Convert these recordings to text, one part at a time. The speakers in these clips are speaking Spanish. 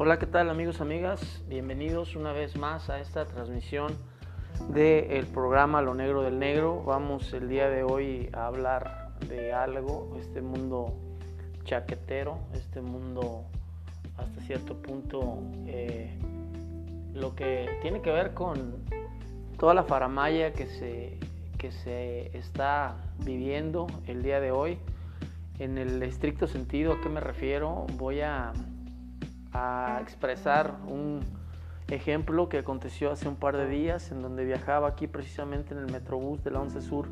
Hola, ¿qué tal amigos, amigas? Bienvenidos una vez más a esta transmisión del programa Lo Negro del Negro. Vamos el día de hoy a hablar de algo, este mundo chaquetero, este mundo hasta cierto punto eh, lo que tiene que ver con toda la faramaya que se, que se está viviendo el día de hoy. En el estricto sentido, ¿a qué me refiero? Voy a a expresar un ejemplo que aconteció hace un par de días en donde viajaba aquí precisamente en el Metrobús de la 11 Sur,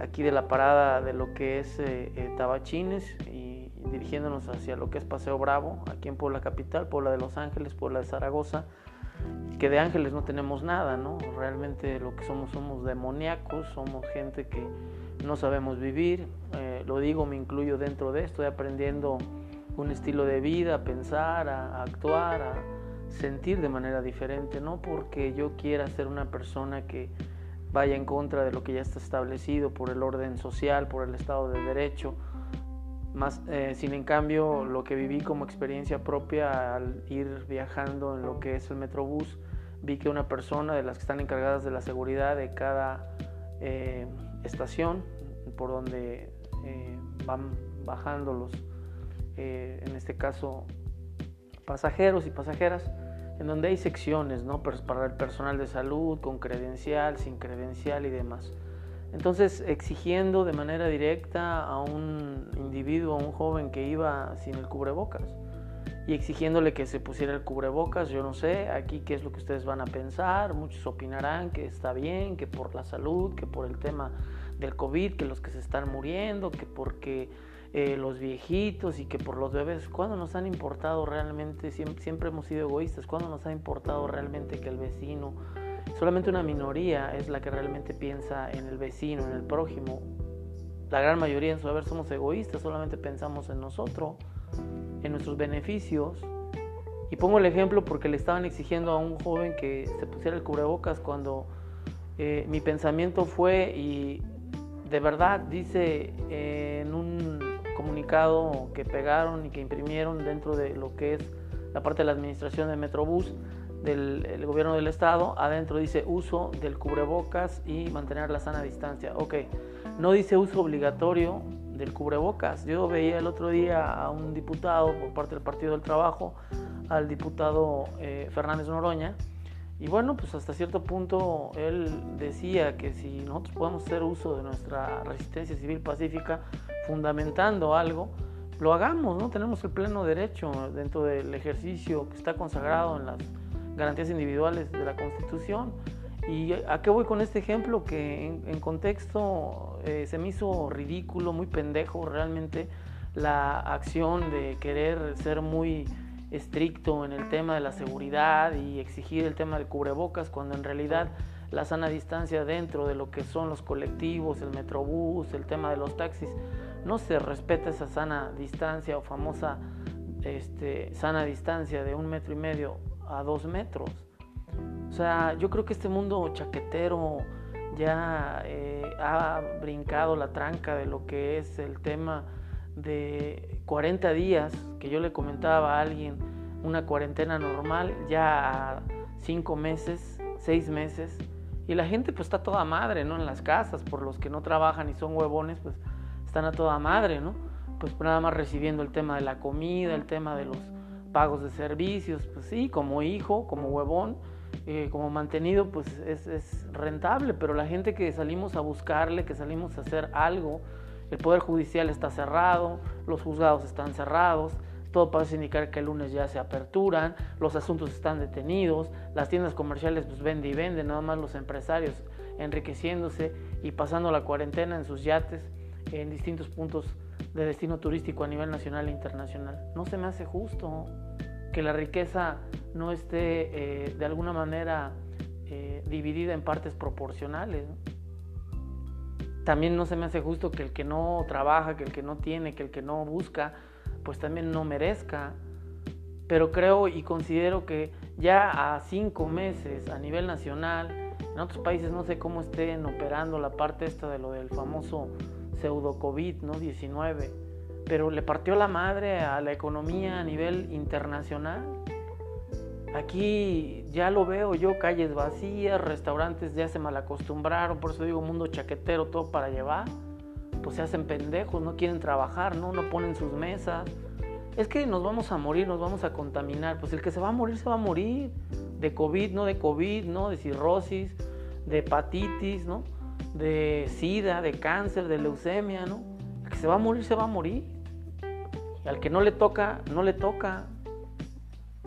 aquí de la parada de lo que es eh, eh, Tabachines y dirigiéndonos hacia lo que es Paseo Bravo, aquí en Puebla Capital, Puebla de Los Ángeles, Puebla de Zaragoza, que de ángeles no tenemos nada, ¿no? Realmente lo que somos somos demoníacos, somos gente que no sabemos vivir, eh, lo digo, me incluyo dentro de esto, estoy aprendiendo un estilo de vida, pensar, actuar, sentir de manera diferente, no porque yo quiera ser una persona que vaya en contra de lo que ya está establecido por el orden social, por el Estado de Derecho, más, eh, sin en cambio lo que viví como experiencia propia al ir viajando en lo que es el Metrobús, vi que una persona de las que están encargadas de la seguridad de cada eh, estación por donde eh, van bajando los eh, en este caso pasajeros y pasajeras, en donde hay secciones ¿no? para el personal de salud, con credencial, sin credencial y demás. Entonces, exigiendo de manera directa a un individuo, a un joven que iba sin el cubrebocas, y exigiéndole que se pusiera el cubrebocas, yo no sé, aquí qué es lo que ustedes van a pensar, muchos opinarán que está bien, que por la salud, que por el tema del COVID, que los que se están muriendo, que porque eh, los viejitos y que por los bebés, ¿cuándo nos han importado realmente? Siempre, hemos sido egoístas, ¿cuándo nos ha importado realmente que el vecino, solamente una minoría es la que realmente piensa en el vecino, en el prójimo? La gran mayoría en su haber somos egoístas, solamente pensamos en nosotros, en nuestros beneficios. Y pongo el ejemplo porque le estaban exigiendo a un joven que se pusiera el cubrebocas cuando eh, mi pensamiento fue y de verdad dice en un comunicado que pegaron y que imprimieron dentro de lo que es la parte de la administración de Metrobús del gobierno del estado, adentro dice uso del cubrebocas y mantener la sana distancia. Ok, no dice uso obligatorio del cubrebocas. Yo veía el otro día a un diputado por parte del Partido del Trabajo, al diputado eh, Fernández Noroña, y bueno, pues hasta cierto punto él decía que si nosotros podemos hacer uso de nuestra resistencia civil pacífica fundamentando algo, lo hagamos, ¿no? Tenemos el pleno derecho dentro del ejercicio que está consagrado en las garantías individuales de la Constitución. ¿Y a qué voy con este ejemplo? Que en, contexto eh, se me hizo ridículo, muy pendejo realmente la acción de querer ser muy estricto en el tema de la seguridad y exigir el tema del cubrebocas, cuando en realidad la sana distancia dentro de lo que son los colectivos, el metrobús, el tema de los taxis, no se respeta esa sana distancia o famosa este, sana distancia de un metro y medio a dos metros. O sea, yo creo que este mundo chaquetero ya eh, ha brincado la tranca de lo que es el tema de 40 días, que yo le comentaba a alguien, una cuarentena normal, ya a 5 meses, 6 meses, y la gente pues está toda madre, ¿no? En las casas, por los que no trabajan y son huevones, pues están a toda madre, ¿no? Pues nada más recibiendo el tema de la comida, el tema de los pagos de servicios, pues sí, como hijo, como huevón, eh, como mantenido, pues es, rentable, pero la gente que salimos a buscarle, que salimos a hacer algo, el Poder Judicial está cerrado, los juzgados están cerrados, todo parece indicar que el lunes ya se aperturan, los asuntos están detenidos, las tiendas comerciales pues venden y venden, nada más los empresarios enriqueciéndose y pasando la cuarentena en sus yates en distintos puntos de destino turístico a nivel nacional e internacional. No se me hace justo que la riqueza no esté eh, de alguna manera eh, dividida en partes proporcionales también no se me hace justo que el que no trabaja, que el que no tiene, que el que no busca, pues también no merezca. Pero creo y considero que ya a cinco meses a nivel nacional, en otros países no sé cómo estén operando la parte esta de lo del famoso pseudo COVID, ¿no? 19, pero le partió la madre a la economía a nivel internacional Aquí ya lo veo yo, calles vacías, restaurantes ya se malacostumbraron, por eso digo mundo chaquetero, todo para llevar. Pues se hacen pendejos, no quieren trabajar, ¿no? No ponen sus mesas. Es que nos vamos a morir, nos vamos a contaminar. Pues el que se va a morir, se va a morir. De COVID, no de COVID, ¿no? De cirrosis, de hepatitis, ¿no? De sida, de cáncer, de leucemia, ¿no? El que se va a morir, se va a morir. Y al que no le toca, no le toca.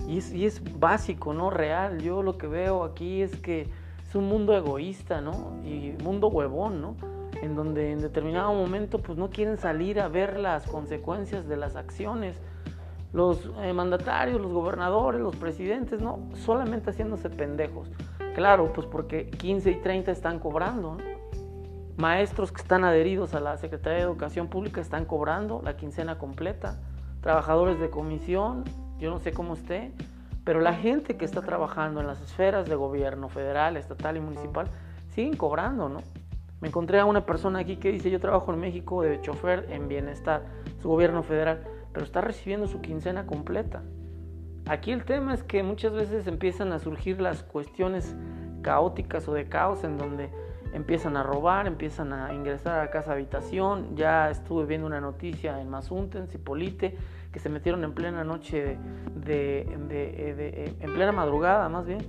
Y es, básico, ¿no? Real. Yo lo que veo aquí es que es un mundo egoísta, ¿no? Y mundo huevón, ¿no? En donde en determinado momento pues no quieren salir a ver las consecuencias de las acciones. Los eh, mandatarios, los gobernadores, los presidentes, ¿no? Solamente haciéndose pendejos. Claro, pues porque 15 y 30 están cobrando, ¿no? Maestros que están adheridos a la Secretaría de Educación Pública están cobrando la quincena completa. Trabajadores de comisión, yo no sé cómo esté, pero la gente que está trabajando en las esferas de gobierno federal, estatal y municipal siguen cobrando, ¿no? Me encontré a una persona aquí que dice, yo trabajo en México de chofer en bienestar, su gobierno federal, pero está recibiendo su quincena completa. Aquí el tema es que muchas veces empiezan a surgir las cuestiones caóticas o de caos en donde empiezan a robar, empiezan a ingresar a casa habitación. Ya estuve viendo una noticia en Mazunte, en Cipolite, que se metieron en plena noche, de, de, en plena madrugada más bien,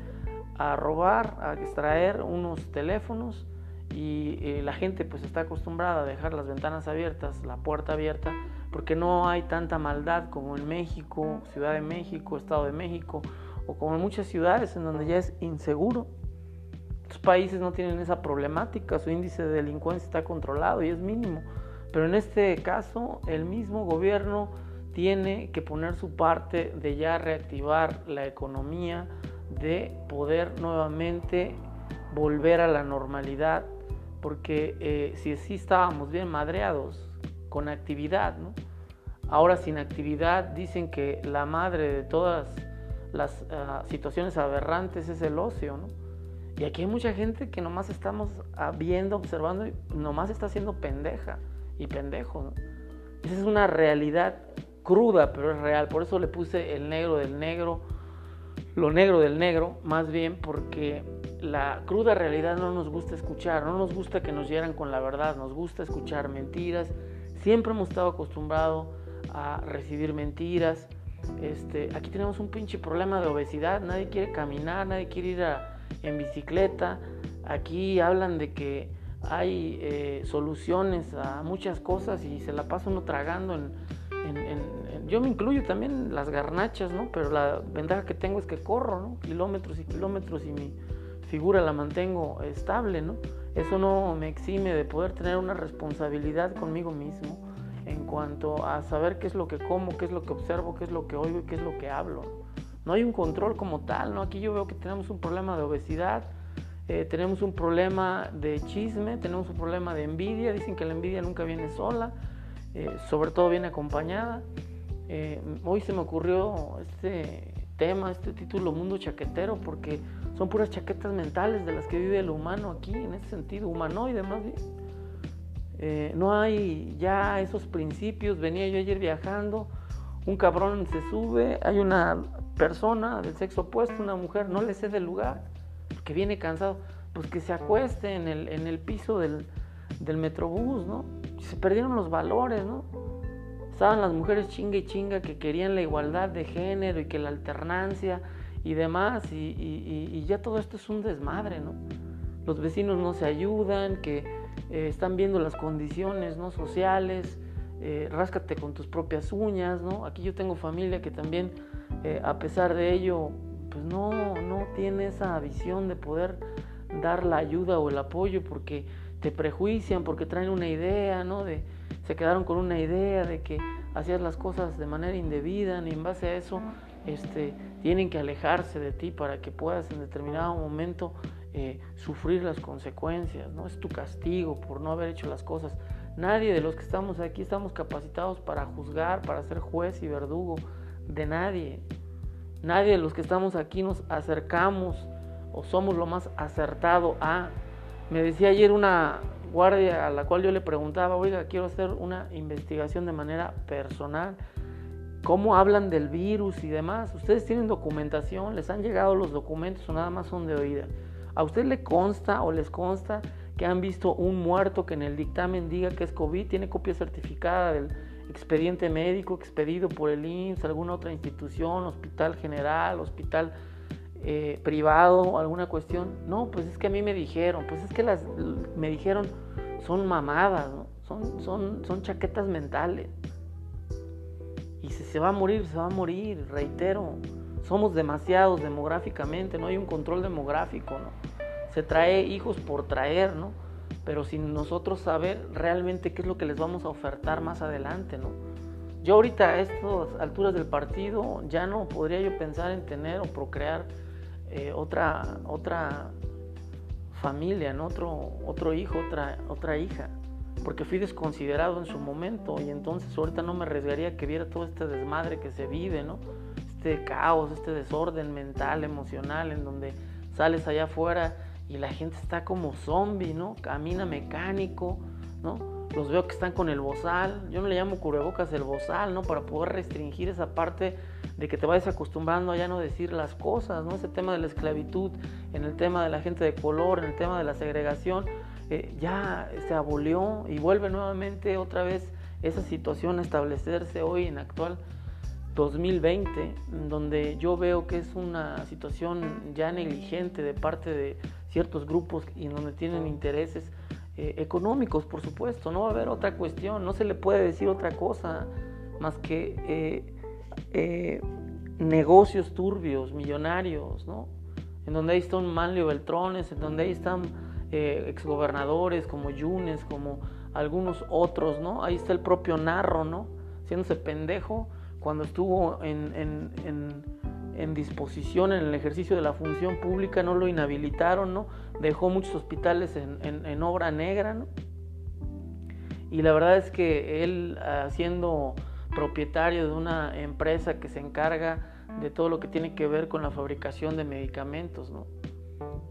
a robar, a extraer unos teléfonos y eh, la gente pues está acostumbrada a dejar las ventanas abiertas, la puerta abierta, porque no hay tanta maldad como en México, Ciudad de México, Estado de México, o como en muchas ciudades en donde ya es inseguro. Otros países no tienen esa problemática, su índice de delincuencia está controlado y es mínimo. Pero en este caso, el mismo gobierno tiene que poner su parte de ya reactivar la economía, de poder nuevamente volver a la normalidad, porque eh, si sí estábamos bien madreados con actividad, ¿no? ahora sin actividad dicen que la madre de todas las ah, situaciones aberrantes es el ocio, ¿no? Y aquí hay mucha gente que nomás estamos ah, viendo, observando y nomás está haciendo pendeja y pendejo, ¿no? Esa es una realidad cruda, pero es real. Por eso le puse el negro del negro, lo negro del negro, más bien porque la cruda realidad no nos gusta escuchar, no nos gusta que nos hieran con la verdad, nos gusta escuchar mentiras. Siempre hemos estado acostumbrados a recibir mentiras. Este, aquí tenemos un pinche problema de obesidad, nadie quiere caminar, nadie quiere ir en bicicleta. Aquí hablan de que hay eh, soluciones a muchas cosas y se la pasa uno tragando en, yo me incluyo también las garnachas, ¿no? Pero la ventaja que tengo es que corro, ¿no? Kilómetros y kilómetros y mi figura la mantengo estable, ¿no? Eso no me exime de poder tener una responsabilidad conmigo mismo en cuanto a saber qué es lo que como, qué es lo que observo, qué es lo que oigo y qué es lo que hablo. No hay un control como tal, ¿no? Aquí yo veo que tenemos un problema de obesidad, eh, tenemos un problema de chisme, tenemos un problema de envidia, dicen que la envidia nunca viene sola, eh, sobre todo viene acompañada. Eh, hoy se me ocurrió este tema, este título Mundo Chaquetero, porque son puras chaquetas mentales de las que vive el humano aquí, en ese sentido, humanoide más bien. No hay ya esos principios, venía yo ayer viajando, un cabrón se sube, hay una persona del sexo opuesto, una mujer, no le cede lugar, que viene cansado, pues que se acueste en el, en el piso del, del metrobús, ¿no? Se perdieron los valores, ¿no? Estaban las mujeres chinga y chinga que querían la igualdad de género y que la alternancia y demás, y, ya todo esto es un desmadre, ¿no? Los vecinos no se ayudan, que eh, están viendo las condiciones ¿no? sociales, eh, ráscate con tus propias uñas, ¿no? Aquí yo tengo familia que también, eh, a pesar de ello, pues no, no tiene esa visión de poder dar la ayuda o el apoyo porque te prejuician, porque traen una idea, ¿no? De, se quedaron con una idea de que hacías las cosas de manera indebida y en base a eso este, tienen que alejarse de ti para que puedas en determinado momento eh, sufrir las consecuencias, ¿no? Es tu castigo por no haber hecho las cosas. Nadie de los que estamos aquí estamos capacitados para juzgar, para ser juez y verdugo de nadie. Nadie de los que estamos aquí nos acercamos o somos lo más acertado a. Me decía ayer una guardia a la cual yo le preguntaba, oiga, quiero hacer una investigación de manera personal cómo hablan del virus y demás. Ustedes tienen documentación, les han llegado los documentos o nada más son de oída. ¿A usted le consta o les consta que han visto un muerto que en el dictamen diga que es COVID? ¿Tiene copia certificada del expediente médico expedido por el IMSS, alguna otra institución, hospital general, hospital eh, privado, alguna cuestión? No, pues es que a mí me dijeron, pues es que las me dijeron son mamadas, son, son, son chaquetas mentales. Y si se va a morir, se va a morir, reitero. Somos demasiados demográficamente, no hay un control demográfico, ¿no? Se trae hijos por traer, ¿no? Pero sin nosotros saber realmente qué es lo que les vamos a ofertar más adelante, ¿no? Yo ahorita a estas alturas del partido ya no podría yo pensar en tener o procrear eh, otra, otra familia, ¿no? otro, otro hijo, otra, otra hija porque fui desconsiderado en su momento y entonces ahorita no me arriesgaría que viera todo este desmadre que se vive, ¿no? Este caos, este desorden mental, emocional, en donde sales allá afuera y la gente está como zombie, ¿no? Camina mecánico, ¿no? Los veo que están con el bozal, yo no le llamo cubrebocas el bozal, ¿no? Para poder restringir esa parte de que te vayas acostumbrando a ya no decir las cosas, ¿no? Ese tema de la esclavitud, en el tema de la gente de color, en el tema de la segregación, eh, ya se abolió y vuelve nuevamente otra vez esa situación a establecerse hoy en actual 2020, donde yo veo que es una situación ya negligente de parte de ciertos grupos y en donde tienen intereses eh, económicos, por supuesto, no va a haber otra cuestión, no se le puede decir otra cosa más que eh, negocios turbios, millonarios, ¿no? En donde ahí están Manlio Beltrones, en donde ahí están eh, exgobernadores como Yunes, como algunos otros, ¿no? Ahí está el propio Narro, ¿no? Haciéndose pendejo cuando estuvo en, en, disposición en el ejercicio de la función pública, no lo inhabilitaron, ¿no? Dejó muchos hospitales en, obra negra, ¿no? Y la verdad es que él, siendo propietario de una empresa que se encarga de todo lo que tiene que ver con la fabricación de medicamentos, ¿no?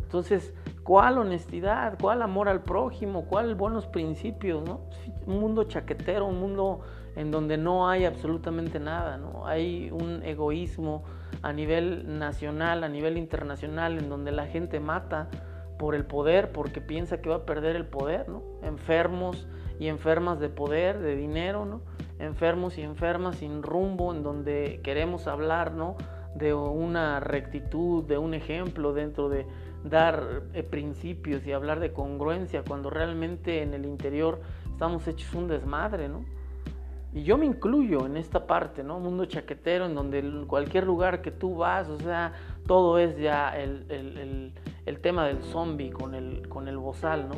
Entonces, ¿cuál honestidad? ¿Cuál amor al prójimo? ¿Cuál buenos principios? ¿no? Un mundo chaquetero, un mundo en donde no hay absolutamente nada, ¿no? Hay un egoísmo a nivel nacional, a nivel internacional, en donde la gente mata por el poder, porque piensa que va a perder el poder, ¿no? Enfermos y enfermas de poder, de dinero, ¿no? Enfermos y enfermas sin rumbo, en donde queremos hablar, ¿no? De una rectitud, de un ejemplo dentro de dar eh, principios y hablar de congruencia cuando realmente en el interior estamos hechos un desmadre, ¿no? Y yo me incluyo en esta parte, ¿no? Mundo chaquetero, en donde cualquier lugar que tú vas, o sea, todo es ya el, el, el, tema del zombie con el, con el bozal, ¿no?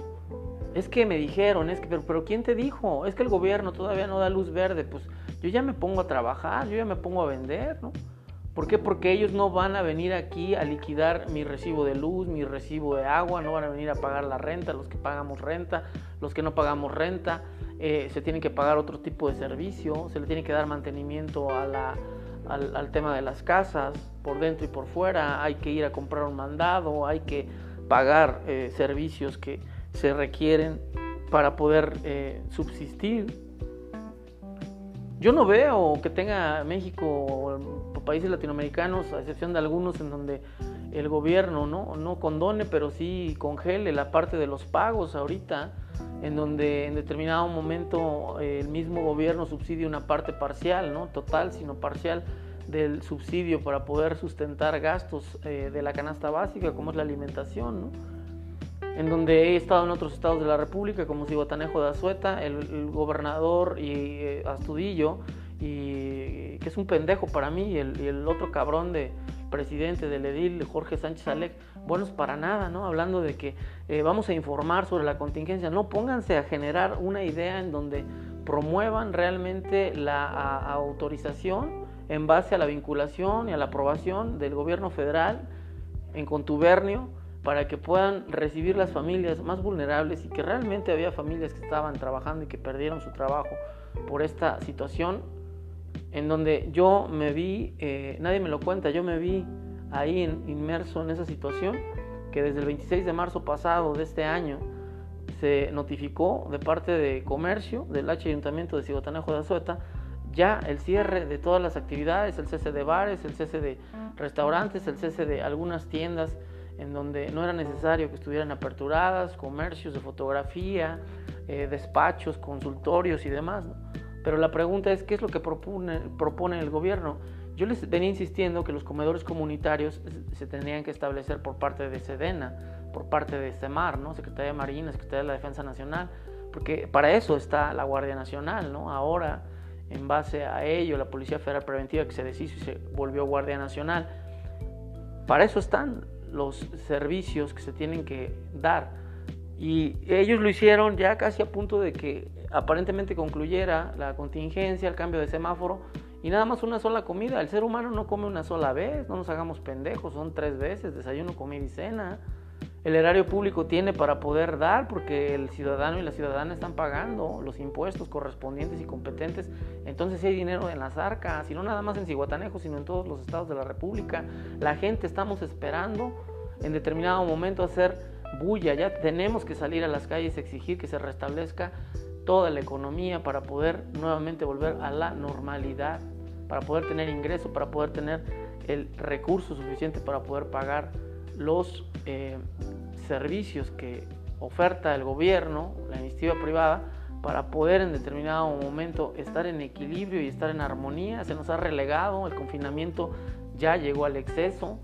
Es que me dijeron, es que, pero, pero ¿quién te dijo? Es que el gobierno todavía no da luz verde, pues yo ya me pongo a trabajar, yo ya me pongo a vender, ¿no? ¿Por qué? Porque ellos no van a venir aquí a liquidar mi recibo de luz, mi recibo de agua, no van a venir a pagar la renta, los que pagamos renta, los que no pagamos renta, eh, se tienen que pagar otro tipo de servicio, se le tiene que dar mantenimiento al, tema de las casas, por dentro y por fuera, hay que ir a comprar un mandado, hay que pagar eh, servicios que se requieren para poder eh, subsistir. Yo no veo que tenga México países latinoamericanos, a excepción de algunos en donde el gobierno no, no condone, pero sí congele la parte de los pagos ahorita, en donde en determinado momento eh, el mismo gobierno subsidia una parte parcial, no total, sino parcial del subsidio para poder sustentar gastos eh, de la canasta básica, como es la alimentación, ¿no? en donde he estado en otros estados de la República, como Cihuatanejo de Azueta, el, gobernador y eh, Astudillo, y que es un pendejo para mí, y el, otro cabrón de presidente del edil, Jorge Sánchez Alec, buenos para nada, ¿no? Hablando de que eh, vamos a informar sobre la contingencia, no pónganse a generar una idea en donde promuevan realmente la autorización en base a la vinculación y a la aprobación del gobierno federal en contubernio para que puedan recibir las familias más vulnerables y que realmente había familias que estaban trabajando y que perdieron su trabajo por esta situación en donde yo me vi, eh, nadie me lo cuenta, yo me vi ahí inmerso en esa situación que desde el 26 de marzo pasado de este año se notificó de parte de comercio del H Ayuntamiento de Cigotanejo de Azueta ya el cierre de todas las actividades, el cese de bares, el cese de restaurantes, el cese de algunas tiendas en donde no era necesario que estuvieran aperturadas, comercios de fotografía, eh, despachos, consultorios y demás. Pero la pregunta es, ¿qué es lo que propone, el gobierno? Yo les venía insistiendo que los comedores comunitarios se tendrían que establecer por parte de Sedena, por parte de CEMAR, ¿no? Secretaría de Marina, Secretaría de la Defensa Nacional, porque para eso está la Guardia Nacional, ¿no? Ahora, en base a ello, la Policía Federal Preventiva que se deshizo y se volvió Guardia Nacional, para eso están los servicios que se tienen que dar. Y ellos lo hicieron ya casi a punto de que aparentemente concluyera la contingencia, el cambio de semáforo, y nada más una sola comida. El ser humano no come una sola vez, no nos hagamos pendejos, son tres veces, desayuno, comida y cena. El erario público tiene para poder dar porque el ciudadano y la ciudadana están pagando los impuestos correspondientes y competentes. Entonces hay dinero en las arcas, y no nada más en Cihuatanejo, sino en todos los estados de la República. La gente estamos esperando en determinado momento hacer bulla, ya tenemos que salir a las calles, exigir que se restablezca toda la economía para poder nuevamente volver a la normalidad, para poder tener ingreso, para poder tener el recurso suficiente para poder pagar los eh, servicios que oferta el gobierno, la iniciativa privada, para poder en determinado momento estar en equilibrio y estar en armonía. Se nos ha relegado, el confinamiento ya llegó al exceso.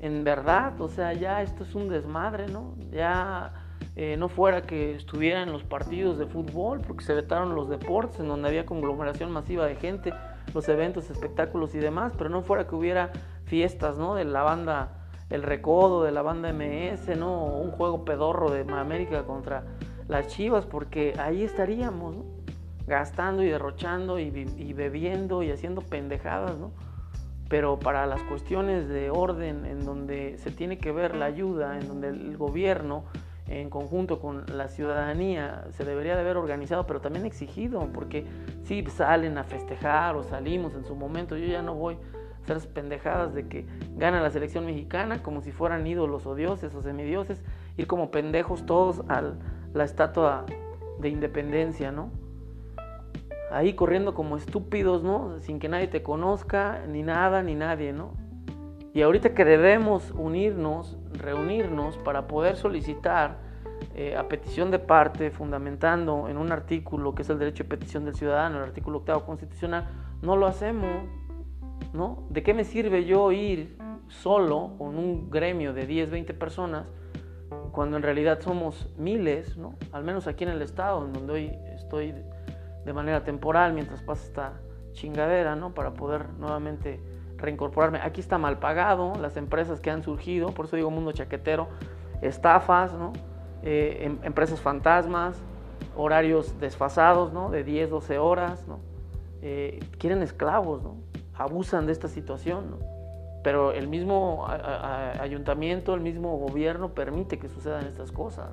En verdad, o sea, ya esto es un desmadre, ¿no? Ya eh, no fuera que estuvieran los partidos de fútbol, porque se vetaron los deportes, en donde había conglomeración masiva de gente, los eventos, espectáculos y demás, pero no fuera que hubiera fiestas, ¿no? De la banda El Recodo, de la banda MS, ¿no? Un juego pedorro de América contra las Chivas, porque ahí estaríamos. Gastando y derrochando y, y bebiendo y haciendo pendejadas, ¿no? Pero para las cuestiones de orden, en donde se tiene que ver la ayuda, en donde el gobierno en conjunto con la ciudadanía se debería de haber organizado, pero también exigido, porque si salen a festejar o salimos en su momento, yo ya no voy a hacer pendejadas de que gana la selección mexicana como si fueran ídolos o dioses o semidioses, ir como pendejos todos a la estatua de independencia, ¿no? Ahí corriendo como estúpidos, ¿no? Sin que nadie te conozca, ni nada, ni nadie, ¿no? Y ahorita que debemos unirnos, reunirnos para poder solicitar eh, a petición de parte, fundamentando en un artículo que es el derecho de petición del ciudadano, el artículo octavo constitucional, no lo hacemos. ¿no? ¿De qué me sirve yo ir solo con un gremio de 10, 20 personas cuando en realidad somos miles, ¿no? al menos aquí en el estado, en donde hoy estoy de manera temporal mientras pasa esta chingadera, ¿no? para poder nuevamente reincorporarme. Aquí está mal pagado, las empresas que han surgido, por eso digo mundo chaquetero, estafas, eh, em, empresas fantasmas, horarios desfasados, ¿no? De 10, 12 horas, ¿no? Eh, quieren esclavos, ¿no? Abusan de esta situación, Pero el mismo ayuntamiento, el mismo gobierno permite que sucedan estas cosas,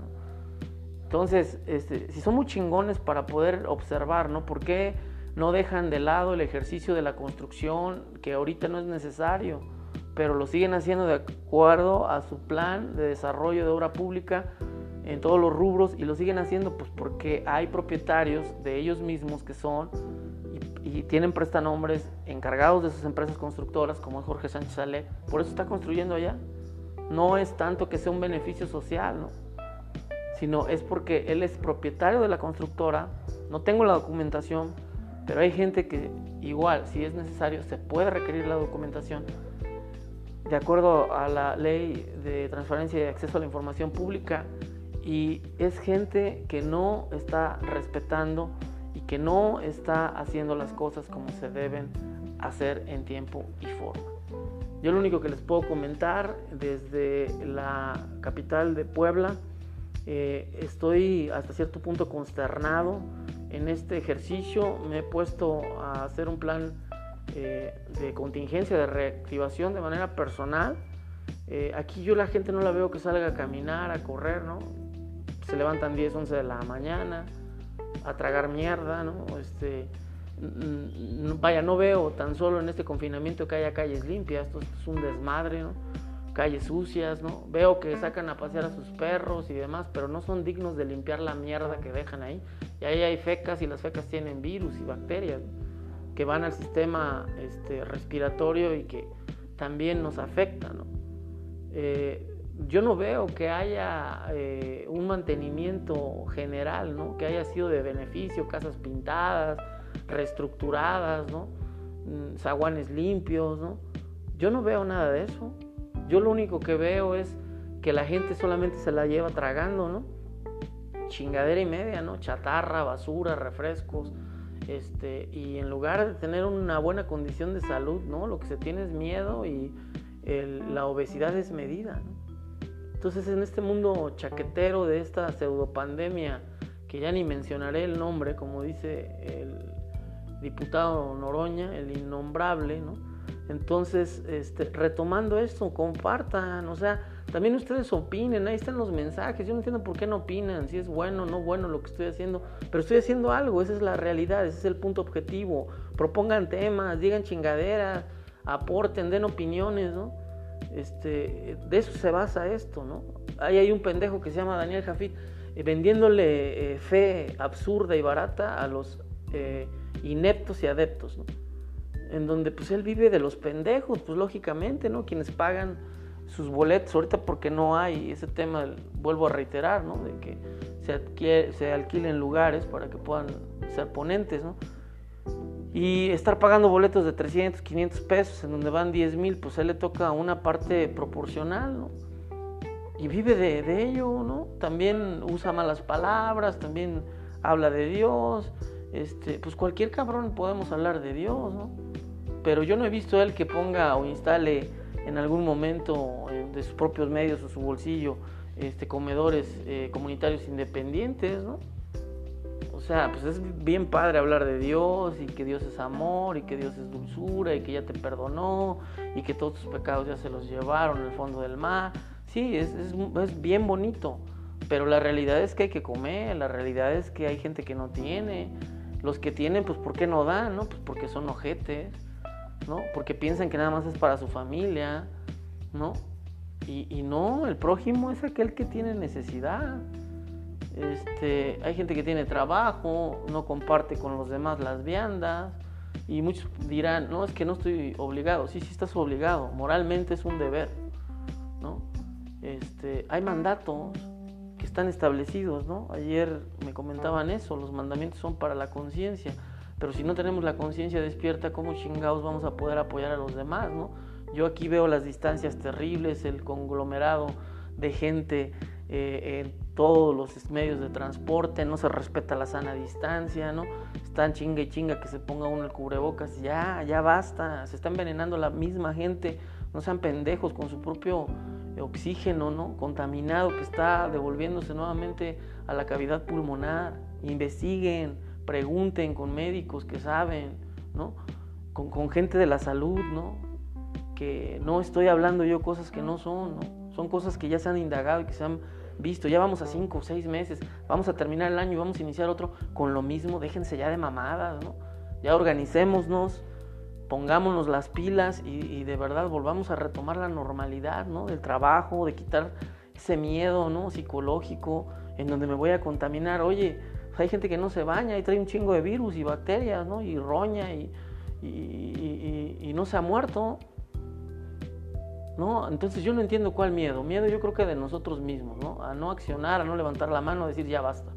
Entonces, este, si son muy chingones para poder observar, ¿no? ¿Por qué no dejan de lado el ejercicio de la construcción, que ahorita no es necesario, pero lo siguen haciendo de acuerdo a su plan de desarrollo de obra pública en todos los rubros y lo siguen haciendo pues porque hay propietarios de ellos mismos que son y, tienen prestanombres encargados de sus empresas constructoras como es Jorge Sánchez Ale, por eso está construyendo allá. No es tanto que sea un beneficio social, ¿no? sino es porque él es propietario de la constructora, no tengo la documentación, pero hay gente que igual, si es necesario, se puede requerir la documentación de acuerdo a la ley de transparencia y acceso a la información pública y es gente que no está respetando y que no está haciendo las cosas como se deben hacer en tiempo y forma. Yo lo único que les puedo comentar desde la capital de Puebla, eh, estoy hasta cierto punto consternado en este ejercicio me he puesto a hacer un plan eh, de contingencia, de reactivación de manera personal. Eh, aquí yo la gente no la veo que salga a caminar, a correr, ¿no? Se levantan 10, 11 de la mañana a tragar mierda, ¿no? Este, vaya, no veo tan solo en este confinamiento que haya calles limpias, esto es un desmadre, ¿no? Calles sucias, ¿no? Veo que sacan a pasear a sus perros y demás, pero no son dignos de limpiar la mierda que dejan ahí. Y ahí hay fecas y las fecas tienen virus y bacterias. que van al sistema este, respiratorio y que también nos afectan. ¿no? Eh, yo no veo que haya eh, un mantenimiento general, ¿no? que haya sido de beneficio, casas pintadas, reestructuradas, ¿no? Mm, zaguanes limpios. ¿no? Yo no veo nada de eso. Yo lo único que veo es que la gente solamente se la lleva tragando, ¿no? Chingadera y media, ¿no? Chatarra, basura, refrescos. Este, y en lugar de tener una buena condición de salud, ¿no? Lo que se tiene es miedo y la obesidad es medida, ¿no? Entonces en este mundo chaquetero de esta pseudopandemia, que ya ni mencionaré el nombre, como dice el diputado Noroña, el innombrable, ¿no? Entonces, este, retomando esto, compartan, o sea, también ustedes opinen, ahí están los mensajes, yo no entiendo por qué no opinan, si es bueno o no bueno lo que estoy haciendo, pero estoy haciendo algo, esa es la realidad, ese es el punto objetivo, propongan temas, digan chingaderas, aporten, den opiniones, ¿no? Este, de eso se basa esto, ¿no? Ahí hay un pendejo que se llama Daniel Jafit eh, vendiéndole eh, fe absurda y barata a los eh, ineptos y adeptos, ¿no? En donde pues él vive de los pendejos, pues lógicamente, ¿no? Quienes pagan sus boletos, ahorita porque no hay ese tema, vuelvo a reiterar, ¿no? De que se, se alquilen lugares para que puedan ser ponentes, ¿no? Y estar pagando boletos de 300, 500 pesos en donde van 10 mil, pues a él le toca una parte proporcional, ¿no? Y vive de, de, ello, ¿no? También usa malas palabras, también habla de Dios. Este, pues cualquier cabrón podemos hablar de Dios. Pero yo no he visto a él que ponga o instale en algún momento de sus propios medios o su bolsillo este, comedores eh, comunitarios independientes, ¿no? O sea, pues es bien padre hablar de Dios y que Dios es amor y que Dios es dulzura y que ya te perdonó y que todos tus pecados ya se los llevaron al fondo del mar. Sí, es, es, bien bonito, pero la realidad es que hay que comer, la realidad es que hay gente que no tiene. Los que tienen, pues ¿por qué no dan? No? Pues porque son ojetes, ¿no? Porque piensan que nada más es para su familia, ¿no? Y, y no, el prójimo es aquel que tiene necesidad. Este, hay gente que tiene trabajo, no comparte con los demás las viandas y muchos dirán, no, es que no estoy obligado. Sí, sí estás obligado, moralmente es un deber. ¿no? Este, hay mandatos están establecidos. ¿no? Ayer me comentaban eso, los mandamientos son para la conciencia. Pero si no tenemos la conciencia despierta, ¿cómo chingados vamos a poder apoyar a los demás? ¿no? Yo aquí veo las distancias terribles, el conglomerado de gente eh, en todos los medios de transporte, no se respeta la sana distancia, ¿no? Están chinga y chinga que se ponga uno el cubrebocas, ya, ya basta, se está envenenando la misma gente, no sean pendejos con su propio oxígeno, ¿no? Contaminado que está devolviéndose nuevamente a la cavidad pulmonar, investiguen, pregunten con médicos que saben, ¿no? Con, con gente de la salud, ¿no? Que no estoy hablando yo cosas que no son, ¿no? Son cosas que ya se han indagado y que se han visto, ya vamos a cinco o seis meses, vamos a terminar el año y vamos a iniciar otro con lo mismo, déjense ya de mamadas, ¿no? Ya organicémonos, pongámonos las pilas y, de verdad volvamos a retomar la normalidad, ¿no? Del trabajo, de quitar ese miedo, ¿no? Psicológico, en donde me voy a contaminar. Oye, hay gente que no se baña y trae un chingo de virus y bacterias, ¿no? Y roña y, y no se ha muerto. ¿no? Entonces yo no entiendo cuál miedo. Miedo yo creo que de nosotros mismos, ¿no? A no accionar, a no levantar la mano, a decir ya basta.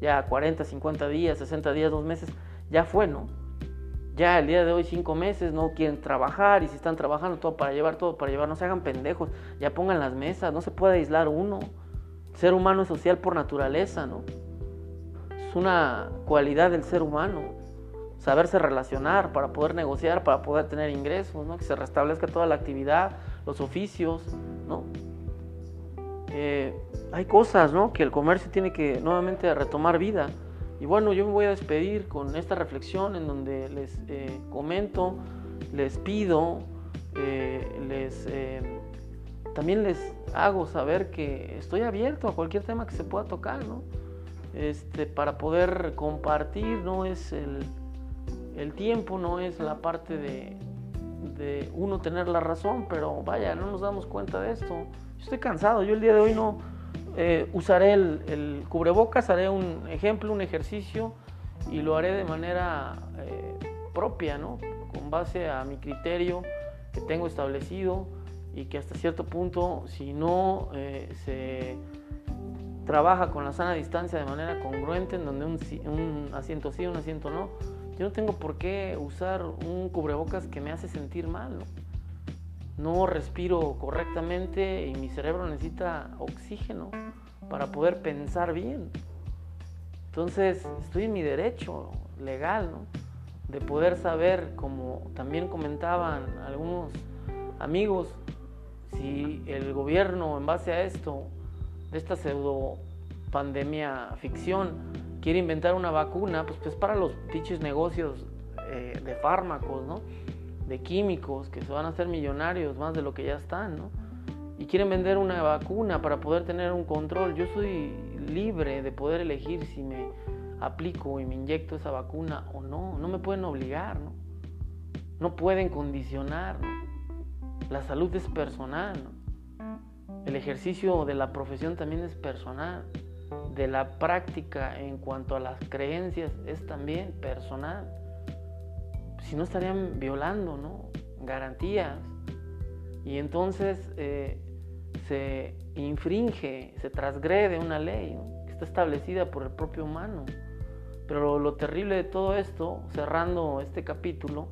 Ya 40, 50 días, 60 días, dos meses, ya fue, ¿no? Ya el día de hoy cinco meses no quieren trabajar y si están trabajando todo para llevar, todo para llevar, no se hagan pendejos, ya pongan las mesas, no se puede aislar uno. ser humano es social por naturaleza, ¿no? Es una cualidad del ser humano saberse relacionar para poder negociar, para poder tener ingresos, ¿no? que se restablezca toda la actividad, los oficios, ¿no? Eh, hay cosas, ¿no? Que el comercio tiene que nuevamente retomar vida. Y bueno, yo me voy a despedir con esta reflexión en donde les eh, comento, les pido, eh, les también les hago saber que estoy abierto a cualquier tema que se pueda tocar, ¿no? Este, para poder compartir, no es el, el tiempo, no es la parte de, de uno tener la razón, pero vaya, no nos damos cuenta de esto. Estoy cansado, yo el día de hoy no eh, usaré el, cubrebocas, haré un ejemplo, un ejercicio y lo haré de manera eh, propia, ¿no? Con base a mi criterio que tengo establecido y que hasta cierto punto, si no eh, se trabaja con la sana distancia de manera congruente, en donde un, un asiento sí, un asiento no, yo no tengo por qué usar un cubrebocas que me hace sentir mal, ¿no? No respiro correctamente y mi cerebro necesita oxígeno para poder pensar bien. Entonces, estoy en mi derecho legal, ¿no? De poder saber, como también comentaban algunos amigos, si el gobierno, en base a esto, de esta pseudo pandemia ficción, quiere inventar una vacuna, pues, pues para los pinches negocios eh, de fármacos, ¿no? De químicos que se van a hacer millonarios más de lo que ya están, ¿no? Y quieren vender una vacuna para poder tener un control. Yo soy libre de poder elegir si me aplico y me inyecto esa vacuna o no. No me pueden obligar, ¿no? No pueden condicionar, ¿no? La salud es personal, ¿no? El ejercicio de la profesión también es personal. De la práctica en cuanto a las creencias es también personal si no estarían violando ¿no? garantías. Y entonces eh, se infringe, se transgrede una ley que está establecida por el propio humano. Pero lo, terrible de todo esto, cerrando este capítulo,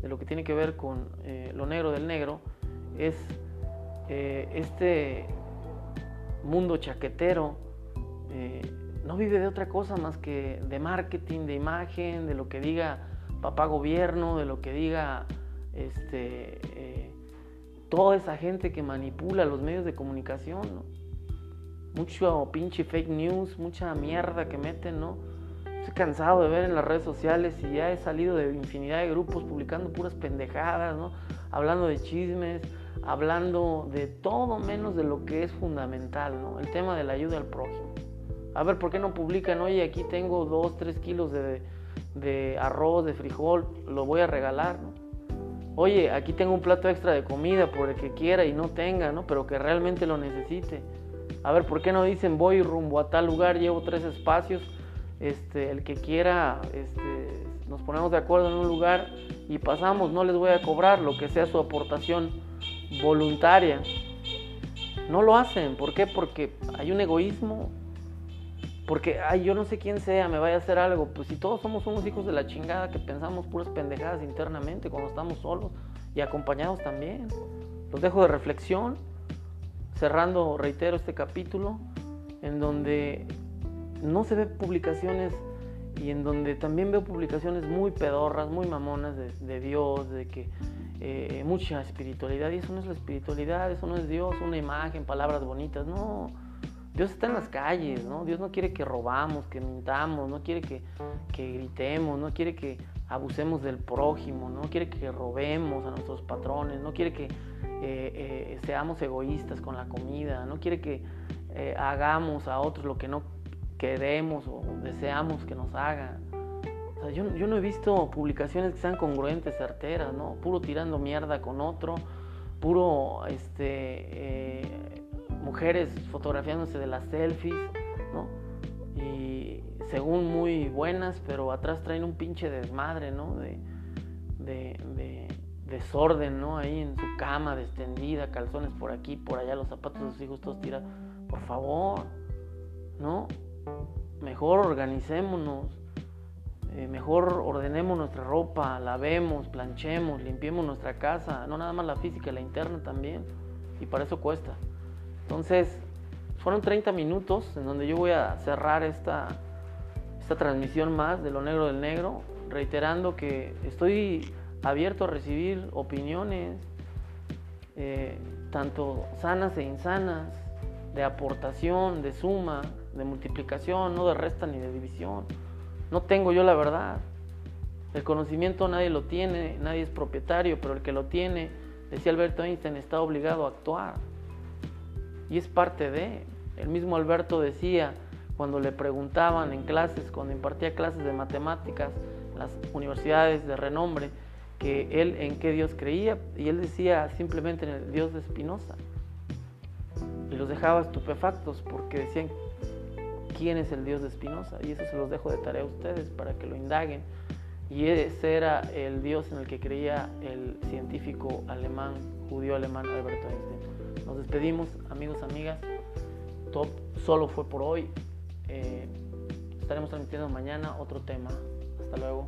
de lo que tiene que ver con eh, lo negro del negro, es eh, este mundo chaquetero no vive de otra cosa más que de marketing, de imagen, de lo que diga papá gobierno, de lo que diga este, eh, toda esa gente que manipula los medios de comunicación, ¿no? Mucho pinche fake news, mucha mierda que meten, ¿no? Estoy cansado de ver en las redes sociales y ya he salido de infinidad de grupos publicando puras pendejadas, ¿no? Hablando de chismes, hablando de todo menos de lo que es fundamental, ¿no? El tema de la ayuda al prójimo. A ver, ¿por qué no publican, oye, aquí tengo dos, tres kilos de, de arroz, de frijol, lo voy a regalar, ¿no? Oye, aquí tengo un plato extra de comida por el que quiera y no tenga, ¿no? Pero que realmente lo necesite. A ver, ¿por qué no dicen voy rumbo a tal lugar, llevo tres espacios? Este, el que quiera, este, nos ponemos de acuerdo en un lugar y pasamos, no les voy a cobrar lo que sea su aportación voluntaria. No lo hacen, ¿por qué? Porque hay un egoísmo porque, ay, yo no sé quién sea, me vaya a hacer algo. Pues si todos somos unos hijos de la chingada que pensamos puras pendejadas internamente cuando estamos solos y acompañados también. Los dejo de reflexión, cerrando, reitero, este capítulo, en donde no se ve publicaciones y en donde también veo publicaciones muy pedorras, muy mamonas de, Dios, de que eh, mucha espiritualidad. Y eso no es la espiritualidad, eso no es Dios, una imagen, palabras bonitas, no Dios está en las calles, ¿no? Dios no quiere que robamos, que mintamos, no quiere que, gritemos, no quiere que abusemos del prójimo, no quiere que robemos a nuestros patrones, no quiere que eh, eh, seamos egoístas con la comida, no quiere que eh, hagamos a otros lo que no queremos o deseamos que nos hagan. O sea, yo, yo, no he visto publicaciones que sean congruentes, certeras, ¿no? Puro tirando mierda con otro, puro este, mujeres fotografiándose de las selfies, ¿no? Y según muy buenas, pero atrás traen un pinche desmadre, ¿no? De, de, desorden, ¿no? Ahí en su cama, extendida, calzones por aquí, por allá, los zapatos de sus hijos todos tirados. Por favor, ¿no? Mejor organicémonos, eh, mejor ordenemos nuestra ropa, lavemos, planchemos, limpiemos nuestra casa, no nada más la física, la interna también. Y para eso cuesta. Entonces, fueron 30 minutos en donde yo voy a cerrar esta, esta transmisión más de lo negro del negro, reiterando que estoy abierto a recibir opiniones, eh, tanto sanas e insanas, de aportación, de suma, de multiplicación, no de resta ni de división. No tengo yo la verdad. El conocimiento nadie lo tiene, nadie es propietario, pero el que lo tiene, decía Alberto Einstein, está obligado a actuar y es parte de. El mismo Alberto decía cuando le preguntaban en clases, cuando impartía clases de matemáticas las universidades de renombre, que él en qué Dios creía, y él decía simplemente en el Dios de Spinoza. Y los dejaba estupefactos porque decían, ¿quién es el Dios de Spinoza? Y eso se los dejo de tarea a ustedes para que lo indaguen Y ese era el Dios en el que creía el científico alemán, judío alemán Albert Einstein. Nos despedimos, amigos, amigas. Top solo fue por hoy. Eh, estaremos transmitiendo mañana otro tema. Hasta luego.